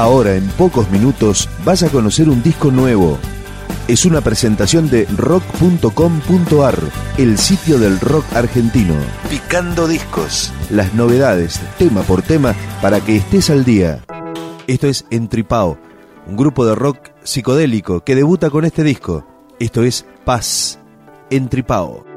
Ahora, en pocos minutos, vas a conocer un disco nuevo. Es una presentación de rock.com.ar, el sitio del rock argentino. Picando discos. Las novedades, tema por tema, para que estés al día. Esto es Entripao, un grupo de rock psicodélico que debuta con este disco. Esto es Paz, Entripao.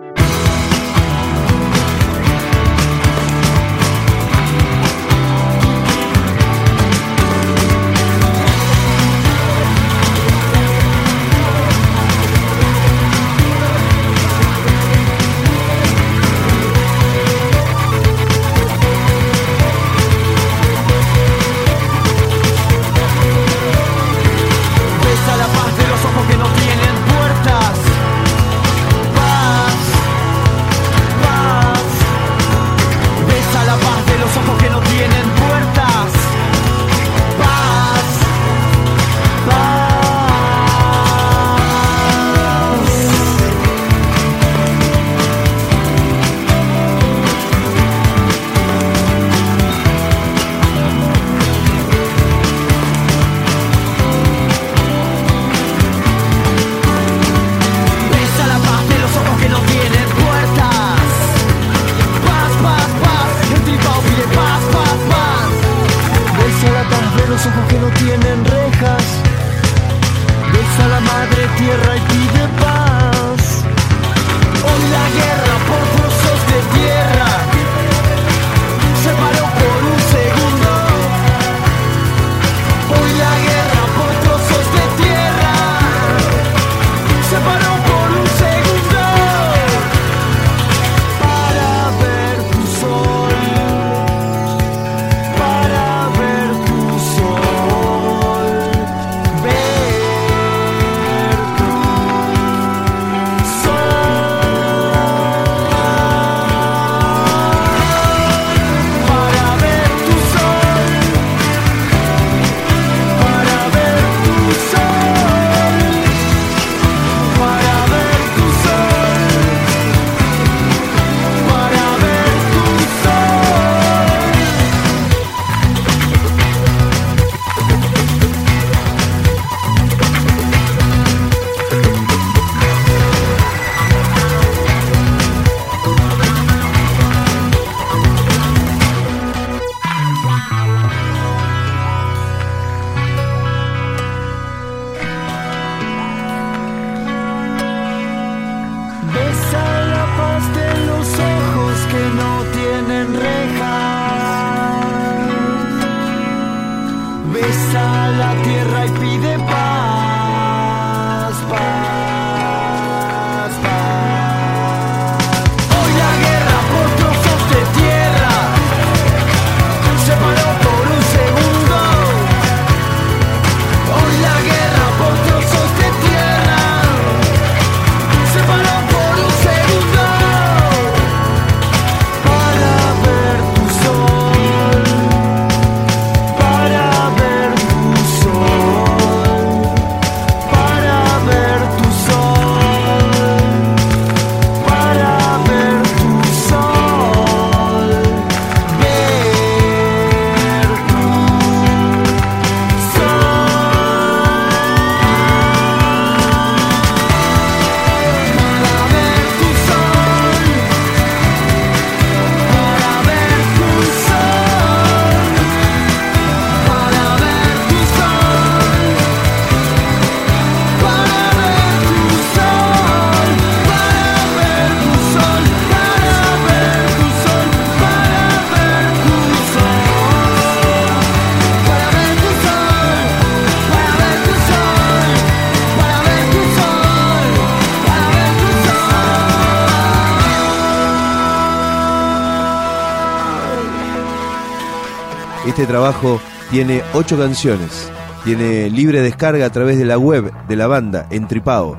Este trabajo tiene ocho canciones. Tiene libre descarga a través de la web de la banda en Tripao.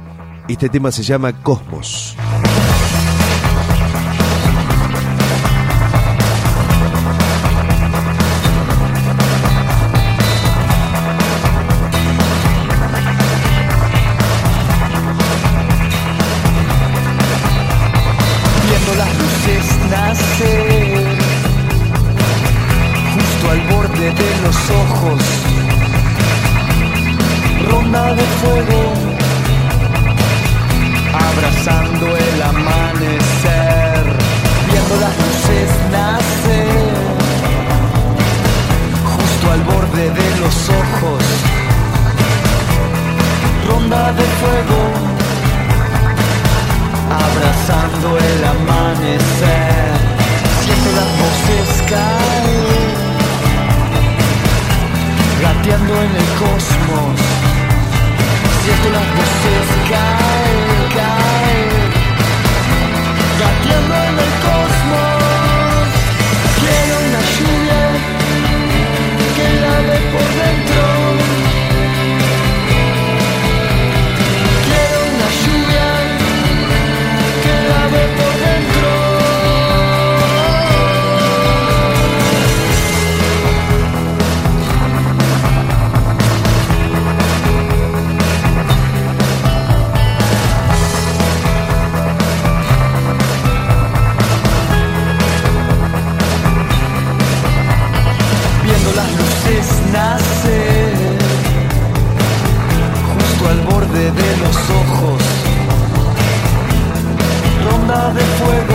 Este tema se llama Cosmos. De fuego, abrazando el amanecer, viendo las luces nacer, justo al borde de los ojos, ronda de fuego, abrazando el amanecer, siento las voces caer gateando en el cosmos. Siento las voces caer, caer, nacer, justo al borde de los ojos, ronda de fuego,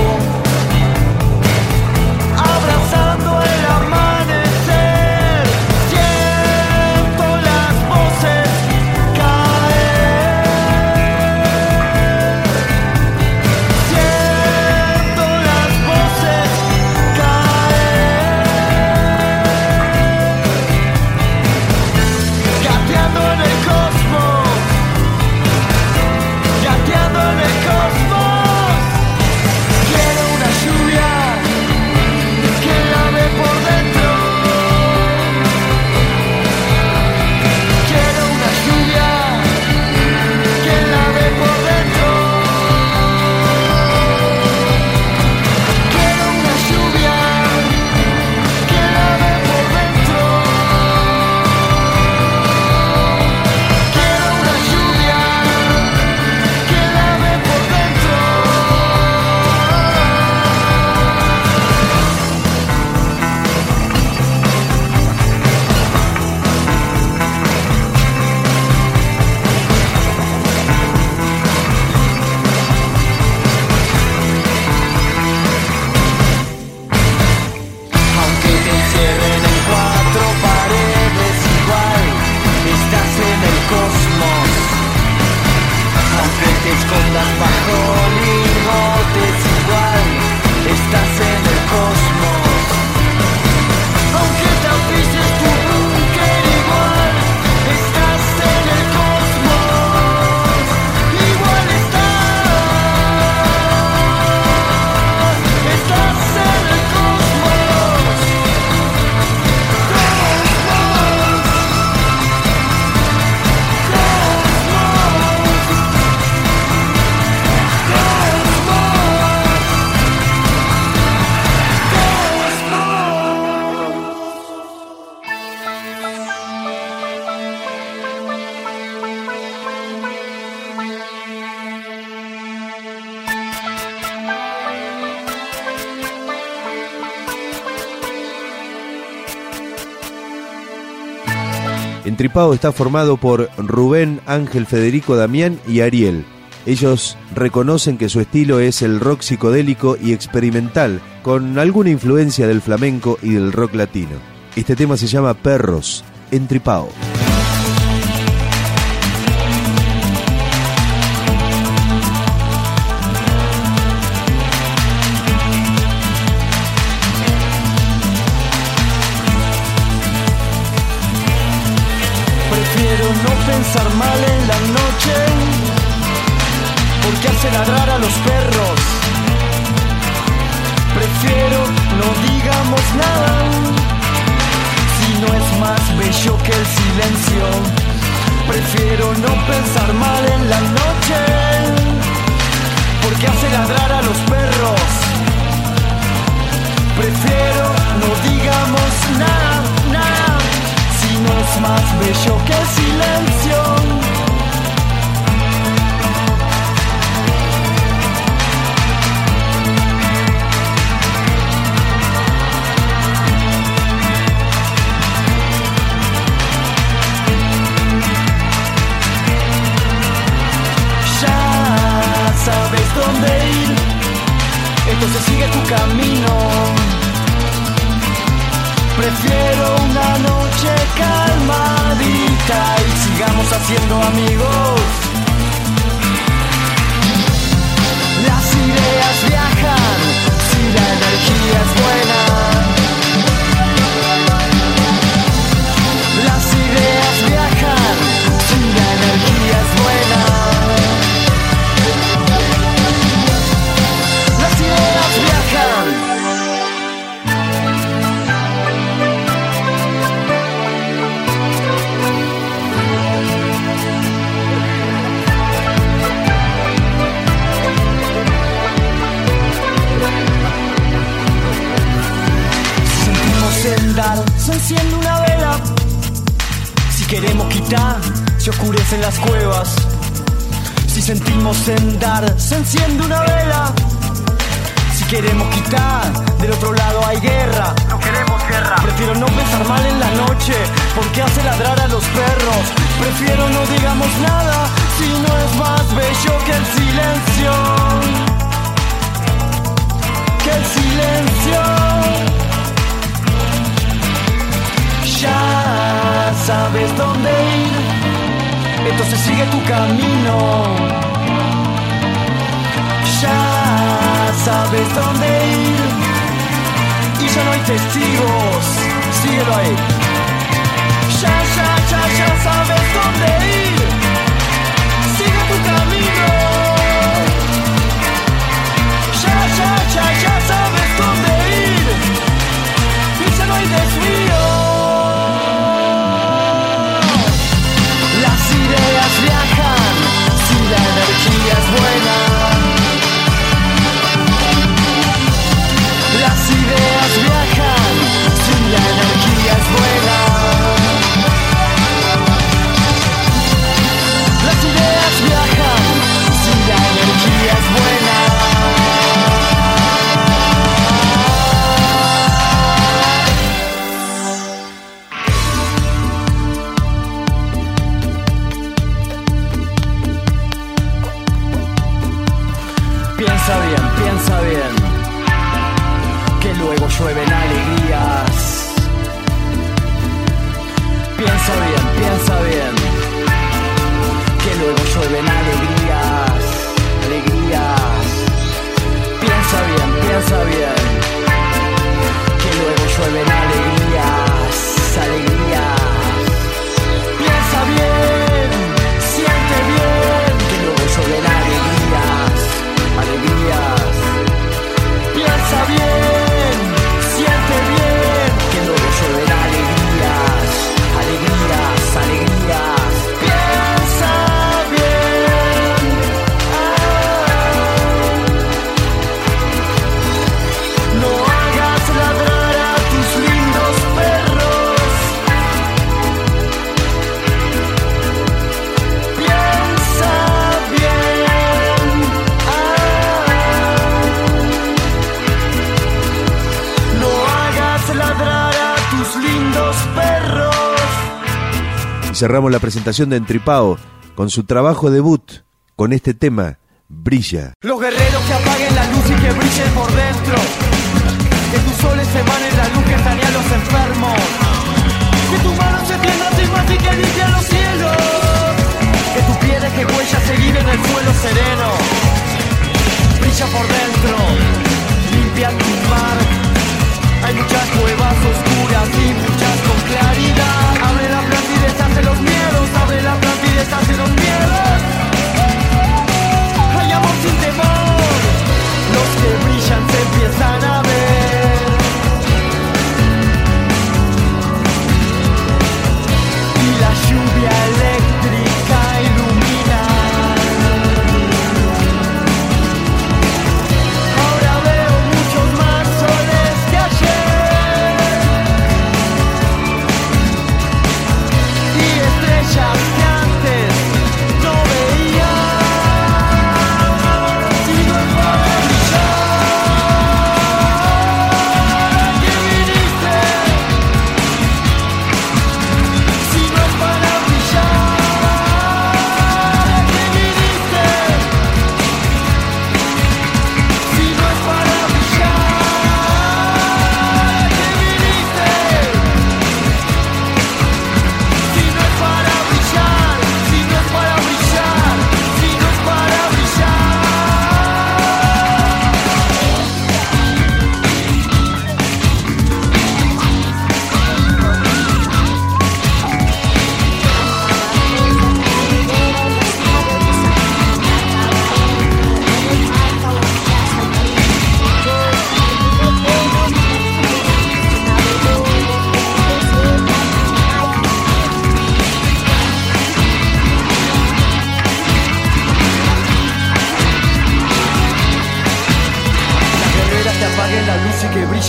Entripado está formado por Rubén, Ángel, Federico, Damián y Ariel. Ellos reconocen que su estilo es el rock psicodélico y experimental, con alguna influencia del flamenco y del rock latino. Este tema se llama Perros, Entripado. Prefiero no pensar mal en la noche, porque hace ladrar a los perros. Prefiero no digamos nada, si no es más bello que el silencio. Prefiero no pensar mal en la camino. Prefiero una noche calmadita y sigamos haciendo amigos. Oscurecen las cuevas. Si sentimos dar se enciende una vela. Si queremos quitar, del otro lado hay guerra. No queremos guerra. Prefiero no pensar mal en la noche, porque hace ladrar a los perros. Prefiero no digamos nada, si no es más bello que el silencio. Que el silencio ya sabes dónde ir, entonces sigue tu camino. Ya sabes dónde ir y ya no hay testigos, síguelo ahí. Ya, ya, ya, ya sabes dónde ir, sigue tu camino. Cerramos la presentación de Entripao con su trabajo debut con este tema, Brilla. Los guerreros que apaguen la luz y que brillen por dentro. Que tus soles emanen la luz que sanea a los enfermos. Que tu mano se tienda sin más y que limpie los cielos. Que tu piel que huella seguir en el suelo sereno. Brilla por dentro,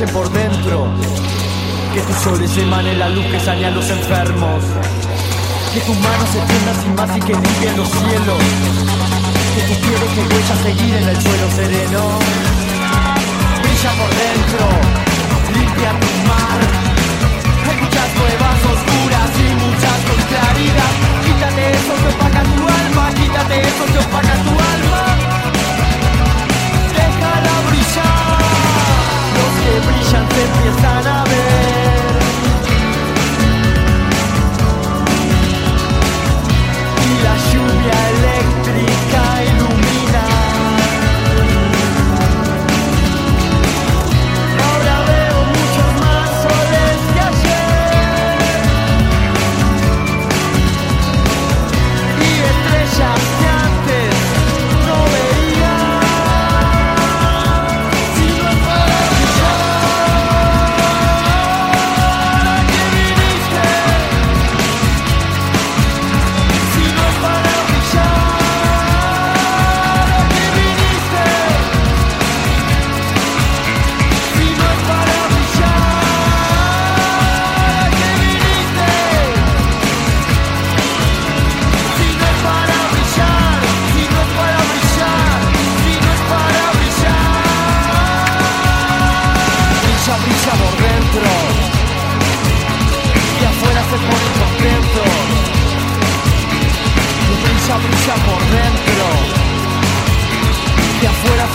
brille por dentro. Que tus soles emanen la luz que saña a los enfermos. Que tus manos se tiendan sin más y que limpien los cielos. Que tus pies que huella seguir en el suelo sereno. Brilla por dentro, limpia tu mar. Hay muchas cuevas oscuras y muchas con claridad. Quítate eso que opaca tu alma, quítate eso que opaca tu alma.